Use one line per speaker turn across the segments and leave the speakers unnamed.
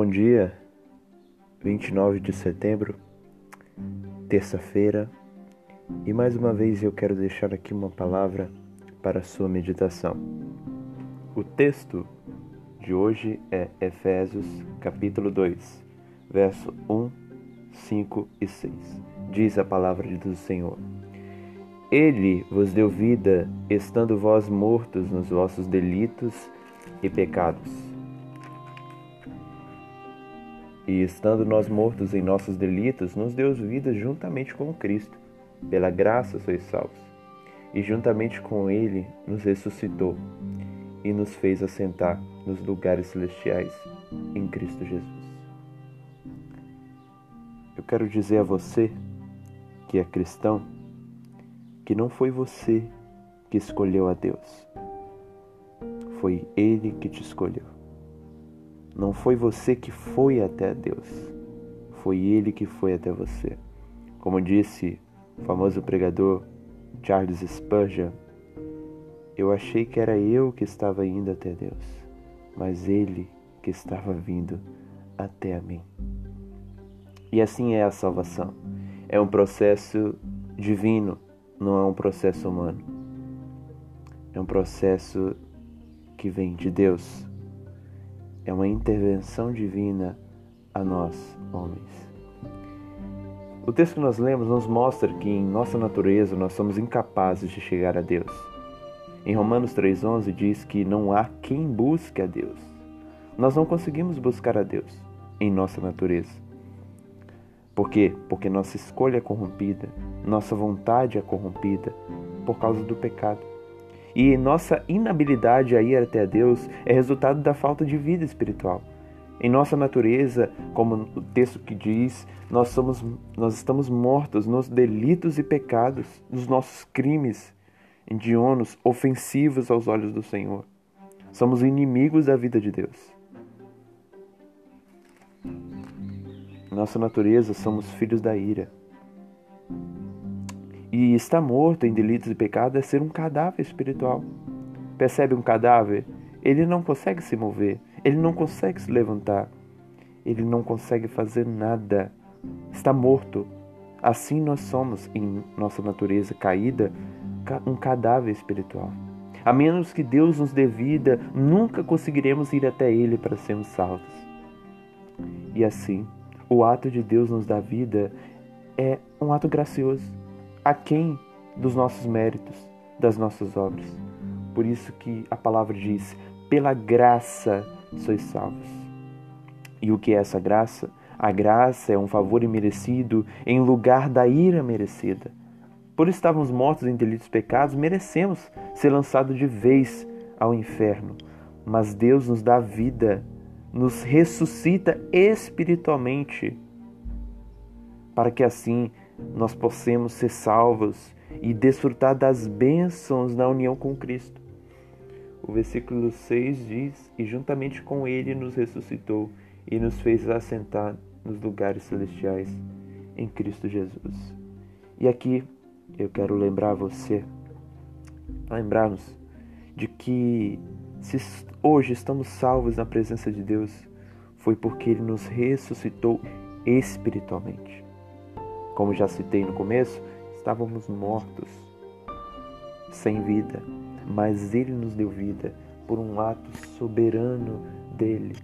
Bom dia, 29 de setembro, terça-feira, e mais uma vez eu quero deixar aqui uma palavra para a sua meditação. O texto de hoje é Efésios, capítulo 2, verso 1, 5 e 6. Diz a palavra do Senhor: Ele vos deu vida, estando vós mortos nos vossos delitos e pecados e estando nós mortos em nossos delitos, nos deu vida juntamente com Cristo. Pela graça sois salvos. E juntamente com Ele nos ressuscitou e nos fez assentar nos lugares celestiais em Cristo Jesus. Eu quero dizer a você que é cristão que não foi você que escolheu a Deus, foi Ele que te escolheu. Não foi você que foi até Deus, foi Ele que foi até você. Como disse o famoso pregador Charles Spurgeon, eu achei que era eu que estava indo até Deus, mas Ele que estava vindo até a mim. E assim é a salvação. É um processo divino, não é um processo humano. É um processo que vem de Deus, é uma intervenção divina a nós, homens. O texto que nós lemos nos mostra que em nossa natureza nós somos incapazes de chegar a Deus. Em Romanos 3,11 diz que não há quem busque a Deus. Nós não conseguimos buscar a Deus em nossa natureza. Por quê? Porque nossa escolha é corrompida, nossa vontade é corrompida por causa do pecado. E nossa inabilidade a ir até Deus é resultado da falta de vida espiritual. Em nossa natureza, como o texto que diz, nós, somos, nós estamos mortos nos delitos e pecados, nos nossos crimes indionos, ofensivos aos olhos do Senhor. Somos inimigos da vida de Deus. Nossa natureza, somos filhos da ira. E estar morto em delitos e pecados é ser um cadáver espiritual. Percebe um cadáver? Ele não consegue se mover, ele não consegue se levantar, ele não consegue fazer nada. Está morto. Assim nós somos, em nossa natureza caída, um cadáver espiritual. A menos que Deus nos dê vida, nunca conseguiremos ir até Ele para sermos salvos. E assim, o ato de Deus nos dar vida é um ato gracioso aquém dos nossos méritos, das nossas obras. Por isso que a palavra diz: pela graça sois salvos. E o que é essa graça? A graça é um favor imerecido em lugar da ira merecida. Por estarmos mortos em delitos e pecados, merecemos ser lançados de vez ao inferno. Mas Deus nos dá vida, nos ressuscita espiritualmente, para que assim nós possamos ser salvos e desfrutar das bênçãos na união com Cristo. O versículo 6 diz: E juntamente com Ele nos ressuscitou e nos fez assentar nos lugares celestiais em Cristo Jesus. E aqui eu quero lembrar você, lembrar-nos de que se hoje estamos salvos na presença de Deus, foi porque Ele nos ressuscitou espiritualmente. Como já citei no começo, estávamos mortos, sem vida, mas Ele nos deu vida por um ato soberano dele.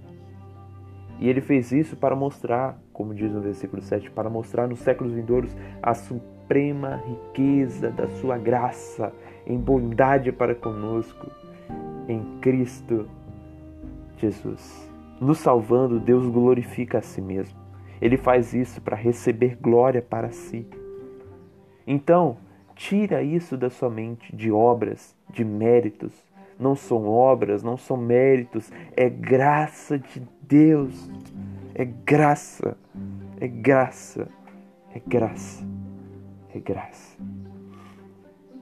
E ele fez isso para mostrar, como diz no versículo 7, para mostrar nos séculos vindouros a suprema riqueza da sua graça em bondade para conosco em Cristo Jesus. Nos salvando, Deus glorifica a si mesmo. Ele faz isso para receber glória para si. Então, tira isso da sua mente de obras, de méritos. Não são obras, não são méritos, é graça de Deus. É graça, é graça, é graça, é graça.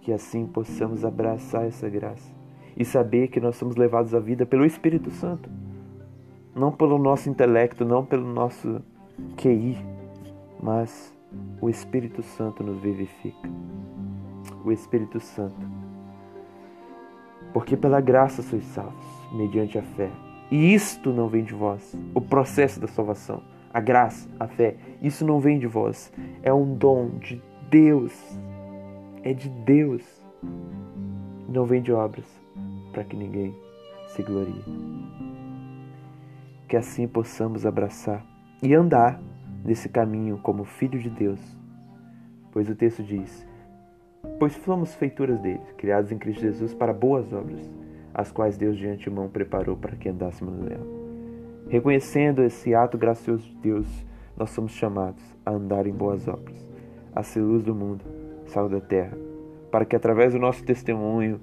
Que assim possamos abraçar essa graça e saber que nós somos levados à vida pelo Espírito Santo, não pelo nosso intelecto, não pelo nosso QI, mas o Espírito Santo nos vivifica. O Espírito Santo. Porque pela graça sois salvos, mediante a fé. E isto não vem de vós, o processo da salvação, a graça, a fé, isso não vem de vós, é um dom de Deus. É de Deus. Não vem de obras, para que ninguém se glorie. Que assim possamos abraçar e andar nesse caminho como filho de Deus. Pois o texto diz: Pois somos feituras dele, criados em Cristo Jesus para boas obras, as quais Deus de antemão preparou para que andássemos nela. Reconhecendo esse ato gracioso de Deus, nós somos chamados a andar em boas obras, a ser luz do mundo, sal da terra, para que através do nosso testemunho,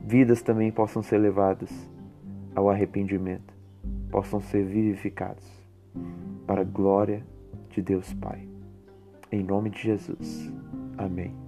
vidas também possam ser levadas ao arrependimento, possam ser vivificados para a glória de Deus Pai. Em nome de Jesus. Amém.